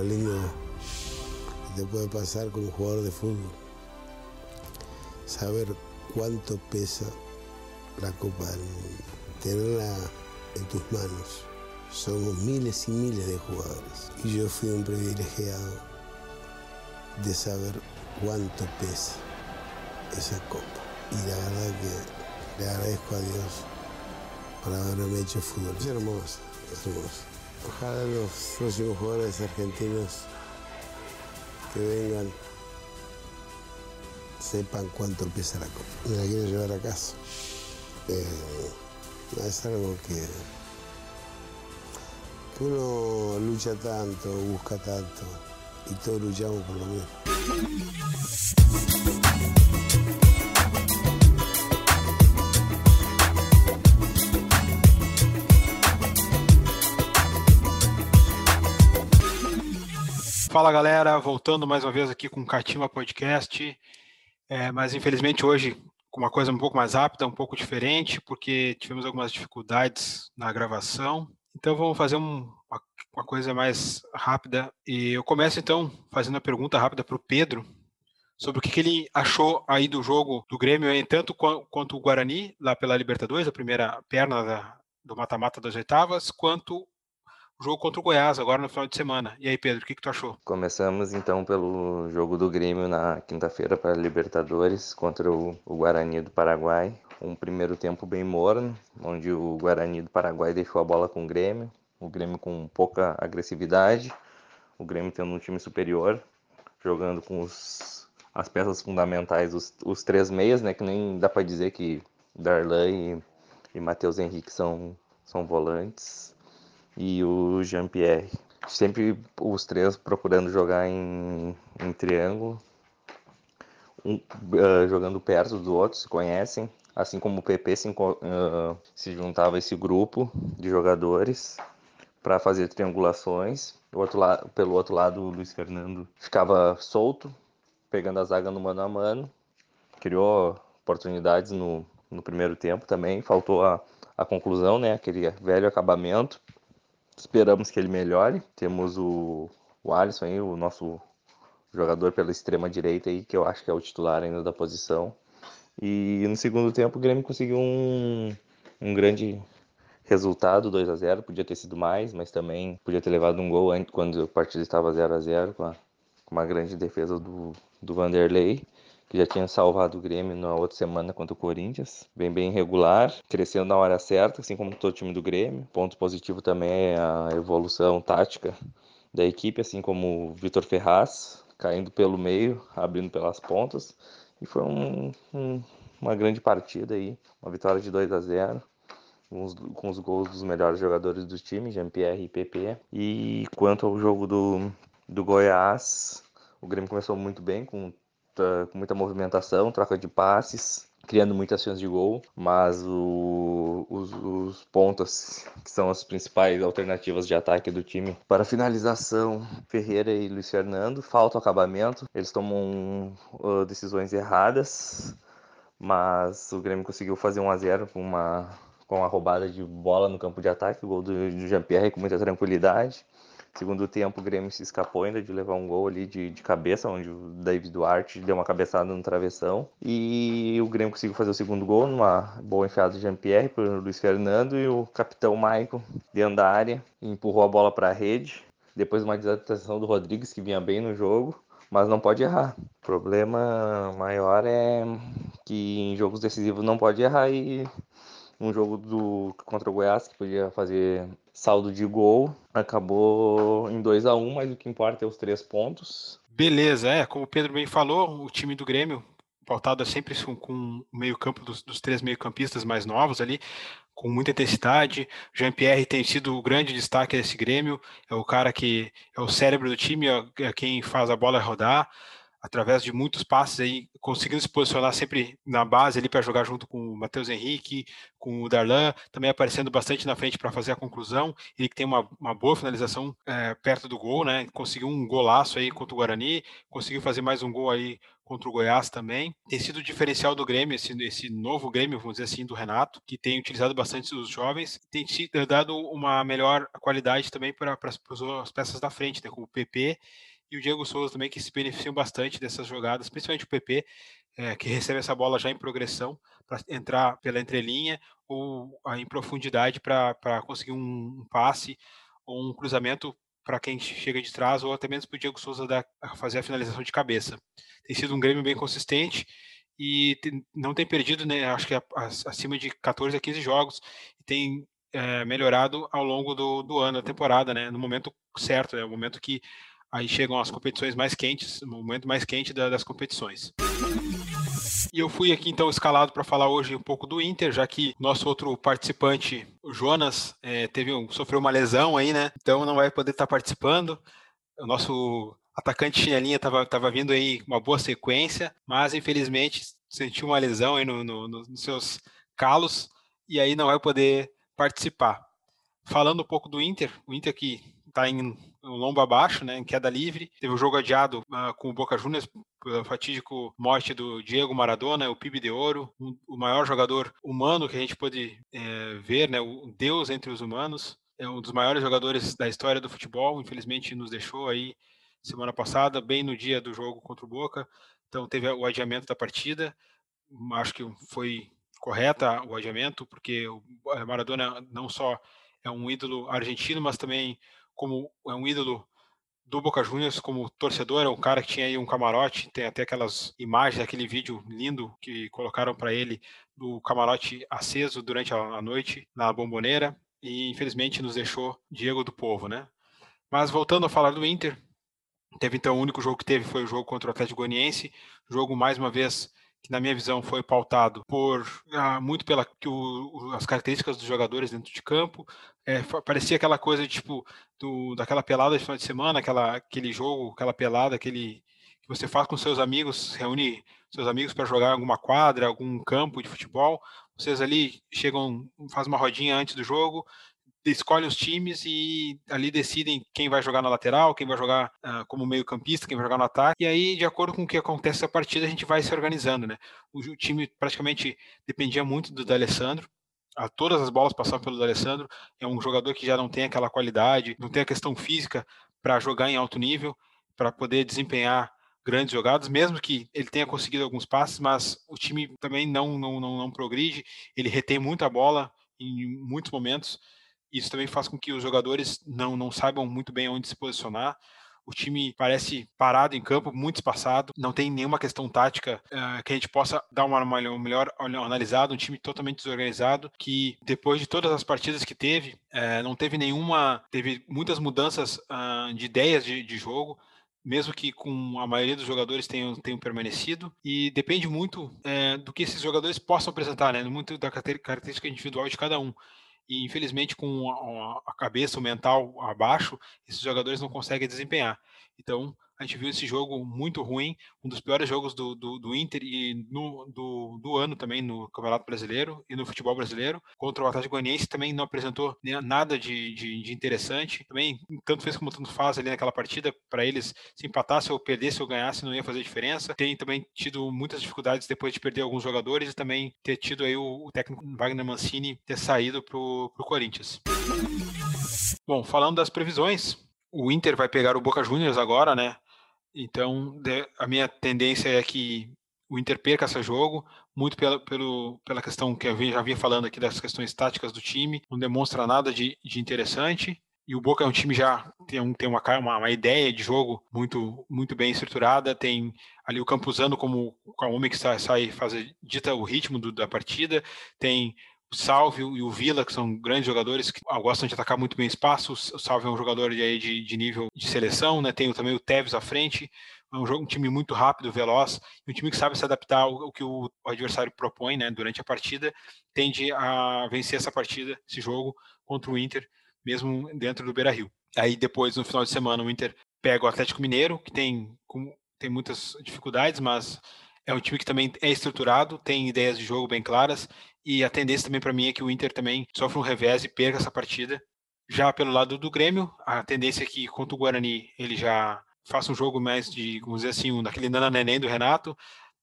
Lindo que te puede pasar un jugador de fútbol. Saber cuánto pesa la Copa del Mundo. Tenerla en tus manos. Somos miles y miles de jugadores. Y yo fui un privilegiado de saber cuánto pesa esa copa. Y la verdad que le agradezco a Dios por haberme hecho fútbol. Es hermoso, es hermoso. Ojalá los próximos jugadores argentinos que vengan sepan cuánto pesa la copa. Me la quiero llevar a casa. Eh, es algo que uno lucha tanto, busca tanto y todos luchamos por lo mismo. Fala galera, voltando mais uma vez aqui com o Cativa Podcast, é, mas infelizmente hoje com uma coisa um pouco mais rápida, um pouco diferente, porque tivemos algumas dificuldades na gravação. Então vamos fazer um, uma, uma, coisa mais rápida. E eu começo então fazendo a pergunta rápida para o Pedro sobre o que, que, ele achou aí do jogo do Grêmio, tanto quanto o Guarani, lá pela Libertadores, a primeira perna da, do mata-mata das oitavas, quanto jogo contra o Goiás agora no final de semana. E aí, Pedro, o que, que tu achou? Começamos então pelo jogo do Grêmio na quinta-feira para Libertadores contra o, o, Guarani do Paraguai. Um primeiro tempo bem morno, onde o Guarani do Paraguai deixou a bola com o Grêmio. O Grêmio com pouca agressividade, o Grêmio tendo um time superior, jogando com os, as peças fundamentais, os, os três meias, né? Que nem dá para dizer que Darlan e, e Matheus Henrique são, são volantes e o Jean-Pierre. Sempre os três procurando jogar em, em triângulo, um, uh, jogando perto do outro, se conhecem. Assim como o PP se, uh, se juntava esse grupo de jogadores para fazer triangulações. Outro pelo outro lado, o Luiz Fernando ficava solto, pegando a zaga no mano a mano. Criou oportunidades no, no primeiro tempo também. Faltou a, a conclusão, né? Aquele velho acabamento. Esperamos que ele melhore. Temos o, o Alisson aí, o nosso jogador pela extrema direita aí, que eu acho que é o titular ainda da posição. E no segundo tempo o Grêmio conseguiu um, um grande resultado, 2 a 0 podia ter sido mais, mas também podia ter levado um gol antes, quando a partida estava 0 a 0 com, com uma grande defesa do, do Vanderlei que já tinha salvado o Grêmio na outra semana contra o Corinthians. Bem, bem regular, crescendo na hora certa, assim como todo time do Grêmio. Ponto positivo também é a evolução tática da equipe, assim como o Vitor Ferraz, caindo pelo meio, abrindo pelas pontas. E foi um, um, uma grande partida aí, uma vitória de 2 a 0 com os, com os gols dos melhores jogadores do time, Jean-Pierre e PP. E quanto ao jogo do, do Goiás, o Grêmio começou muito bem, com com muita movimentação, troca de passes, criando muitas chances de gol, mas o, os, os, pontas, que são as principais alternativas de ataque do time, para finalização, Ferreira e Luiz Fernando, falta o acabamento, eles tomam uh, decisões erradas, mas o Grêmio conseguiu fazer 1 a 0 com uma com uma roubada de bola no campo de ataque, o gol do, do Jean-Pierre com muita tranquilidade. Segundo tempo, o Grêmio se escapou ainda de levar um gol ali de, de cabeça, onde o David Duarte deu uma cabeçada no travessão. E o Grêmio conseguiu fazer o segundo gol numa boa enfiada de Jean-Pierre o Luiz Fernando e o capitão Maicon dentro da área empurrou a bola para a rede. Depois uma desadaptação do Rodrigues, que vinha bem no jogo, mas não pode errar. O problema maior é que em jogos decisivos não pode errar e um jogo do contra o Goiás que podia fazer saldo de gol, acabou em 2 a 1 um, mas o que importa é os três pontos. Beleza, é, como o Pedro bem falou, o time do Grêmio pautado é sempre com o meio-campo dos, dos, três meio-campistas mais novos ali, com muita intensidade. Jean-Pierre tem sido o grande destaque desse Grêmio, é o cara que é o cérebro do time, é quem faz a bola rodar. Através de muitos passes aí, conseguindo se posicionar sempre na base ali para jogar junto com o Matheus Henrique, com o Darlan, também aparecendo bastante na frente para fazer a conclusão. Ele que tem uma, uma boa finalização é, perto do gol, né? Conseguiu um golaço aí contra o Guarani, conseguiu fazer mais um gol aí contra o Goiás também. Tem sido o diferencial do Grêmio, esse, esse novo Grêmio, vamos dizer assim, do Renato, que tem utilizado bastante os jovens, tem dado uma melhor qualidade também para as peças da frente, né? Com o PP e o Diego Souza também, que se beneficiam bastante dessas jogadas, principalmente o PP, é, que recebe essa bola já em progressão para entrar pela entrelinha ou a, em profundidade para conseguir um, um, passe ou um cruzamento para quem chega de trás ou até mesmo para o Diego Souza dar, fazer a finalização de cabeça. Tem sido um Grêmio bem consistente e tem, não tem perdido, né, acho que a, a, acima de 14 a 15 jogos e tem é, melhorado ao longo do, do ano, da temporada, né, no momento certo, né, o momento que aí chegam as competições mais quentes, o momento mais quente da, das competições. E eu fui aqui então escalado para falar hoje um pouco do Inter, já que nosso outro participante, o Jonas, é, teve um, sofreu uma lesão aí, né? Então não vai poder estar participando. O nosso atacante chinelinha estava tava vindo aí uma boa sequência, mas infelizmente sentiu uma lesão aí no, no, no, nos seus calos e aí não vai poder participar. Falando um pouco do Inter, o Inter que está em lombo abaixo, né, em queda livre. Teve o um jogo adiado uh, com o Boca Juniors fatídico morte do Diego Maradona, o PIB de ouro, um, o maior jogador humano que a gente pôde é, ver, né, o Deus entre os humanos. É um dos maiores jogadores da história do futebol, infelizmente nos deixou aí semana passada, bem no dia do jogo contra o Boca. Então teve o adiamento da partida. Acho que foi correta o adiamento, porque o Maradona não só é um ídolo argentino, mas também como é um ídolo do Boca Juniors como torcedor, é um cara que tinha aí um camarote, tem até aquelas imagens, aquele vídeo lindo que colocaram para ele do camarote aceso durante a noite na bomboneira e infelizmente nos deixou Diego do Povo, né? Mas voltando a falar do Inter, teve então o único jogo que teve foi o jogo contra o Atlético Goianiense, jogo mais uma vez que na minha visão foi pautado por ah, muito pela que o, as características dos jogadores dentro de campo. É, parecia aquela coisa tipo do, daquela pelada de final de semana aquela aquele jogo aquela pelada aquele que você faz com seus amigos reúne seus amigos para jogar alguma quadra algum campo de futebol. Vocês ali chegam faz uma rodinha antes do jogo escolhem os times e ali decidem quem vai jogar na lateral, quem vai jogar uh, como meio-campista, quem vai jogar no ataque. E aí, de acordo com o que acontece na partida, a gente vai se organizando, né? O, o time praticamente dependia muito do D'Alessandro. A todas as bolas passavam pelo D'Alessandro. É um jogador que já não tem aquela qualidade, não tem a questão física para jogar em alto nível, para poder desempenhar grandes jogadas, mesmo que ele tenha conseguido alguns passes, mas o time também não não, não, não progride, ele retém muita bola em muitos momentos isso também faz com que os jogadores não, não saibam muito bem onde se posicionar. O time parece parado em campo, muito espaçado, não tem nenhuma questão tática uh, que a gente possa dar uma, uma melhor analisada. Um time totalmente desorganizado, que depois de todas as partidas que teve, uh, não teve nenhuma. Teve muitas mudanças uh, de ideias de, de jogo mesmo que com a maioria dos jogadores tenham, tenham permanecido, e depende muito é, do que esses jogadores possam apresentar, né? muito da característica individual de cada um e infelizmente com a, a cabeça, o mental abaixo, esses jogadores não conseguem desempenhar. Então, a gente viu esse jogo muito ruim, um dos piores jogos do, do, do Inter e no, do, do, ano também no Campeonato Brasileiro e no futebol brasileiro. Contra o Atlético Goianiense também não apresentou nada de, de, de, interessante. Também, tanto fez como tanto faz ali naquela partida, para eles se empatasse ou perdesse ou ganhasse não ia fazer diferença. Tem também tido muitas dificuldades depois de perder alguns jogadores e também ter tido aí o, o técnico Wagner Mancini ter saído para o Corinthians. Bom, falando das previsões, o Inter vai pegar o Boca Juniors agora, né? Então, a minha tendência é que o Inter perca esse jogo, muito pela, pelo, pela questão que eu já vinha falando aqui das questões táticas do time, não demonstra nada de, de interessante. E o Boca é um time já tem, um, tem uma, uma, uma, ideia de jogo muito, muito bem estruturada, tem ali o Campuzano como o homem que sai, sai fazer, dita o ritmo do, da partida, tem Salve e o Vila, que são grandes jogadores que gostam de atacar muito bem espaço. O Salve é um jogador de, de, de nível de seleção, né? Tem também o Tevez à frente. É um, jogo, um time muito rápido, veloz, um time que sabe se adaptar ao, ao que o, adversário propõe né, durante a partida, tende a vencer essa partida, esse jogo, contra o Inter, mesmo dentro do Beira Rio. Aí depois, no final de semana, o Inter pega o Atlético Mineiro, que tem, tem muitas dificuldades, mas é um time que também é estruturado, tem ideias de jogo bem claras, e a tendência também para mim é que o Inter também sofra um revés e perca essa partida. Já pelo lado do Grêmio, a tendência é que contra o Guarani ele já faça um jogo mais de, vamos dizer assim, um daquele nana neném do Renato,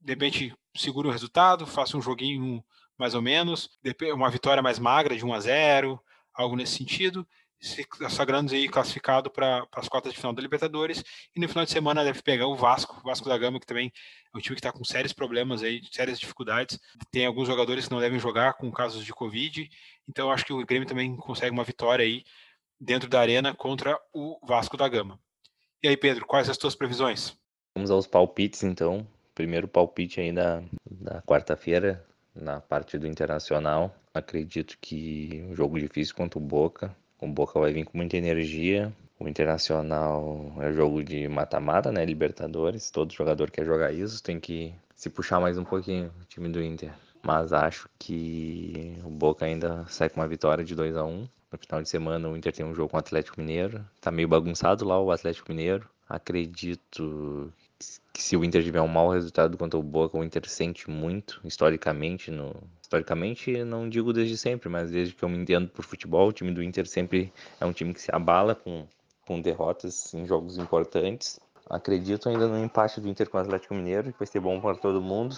de repente segure o resultado, faça um joguinho mais ou menos, uma vitória mais magra de 1 a 0, algo nesse sentido, se sagrando aí classificado para as quartas de final da Libertadores. E no final de semana deve pegar o Vasco, o Vasco da Gama, que também é um time que está com sérios problemas aí, sérias dificuldades. Tem alguns jogadores que não devem jogar com casos de Covid. Então acho que o Grêmio também consegue uma vitória aí dentro da arena contra o Vasco da Gama. E aí, Pedro, quais as tuas previsões? Vamos aos palpites, então. Primeiro palpite aí da, da quarta-feira, na parte do Internacional. Acredito que um jogo difícil contra o Boca. O Boca vai vir com muita energia. O Internacional é jogo de mata-mata, né? Libertadores. Todo jogador quer jogar isso. Tem que se puxar mais um pouquinho o time do Inter. Mas acho que o Boca ainda sai com uma vitória de 2 a 1 No final de semana o Inter tem um jogo com o Atlético Mineiro. Tá meio bagunçado lá o Atlético Mineiro. Acredito que se o Inter tiver um mau resultado contra o Boca, o Inter sente muito, historicamente, no... historicamente não digo desde sempre, mas desde que eu me entendo por futebol, o time do Inter sempre é um time que se abala com, com derrotas em jogos importantes. Acredito ainda no empate do Inter com o Atlético Mineiro, que vai ser bom para todo mundo.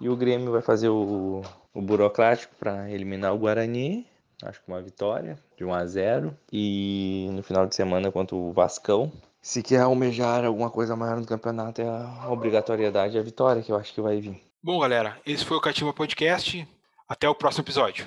E o Grêmio vai fazer o, o burocrático para eliminar o Guarani. Acho que uma vitória de 1 a 0 E no final de semana contra o Vascão, se quer almejar alguma coisa maior no campeonato, é a obrigatoriedade e a vitória que eu acho que vai vir. Bom, galera, esse foi o Cativa Podcast. Até o próximo episódio.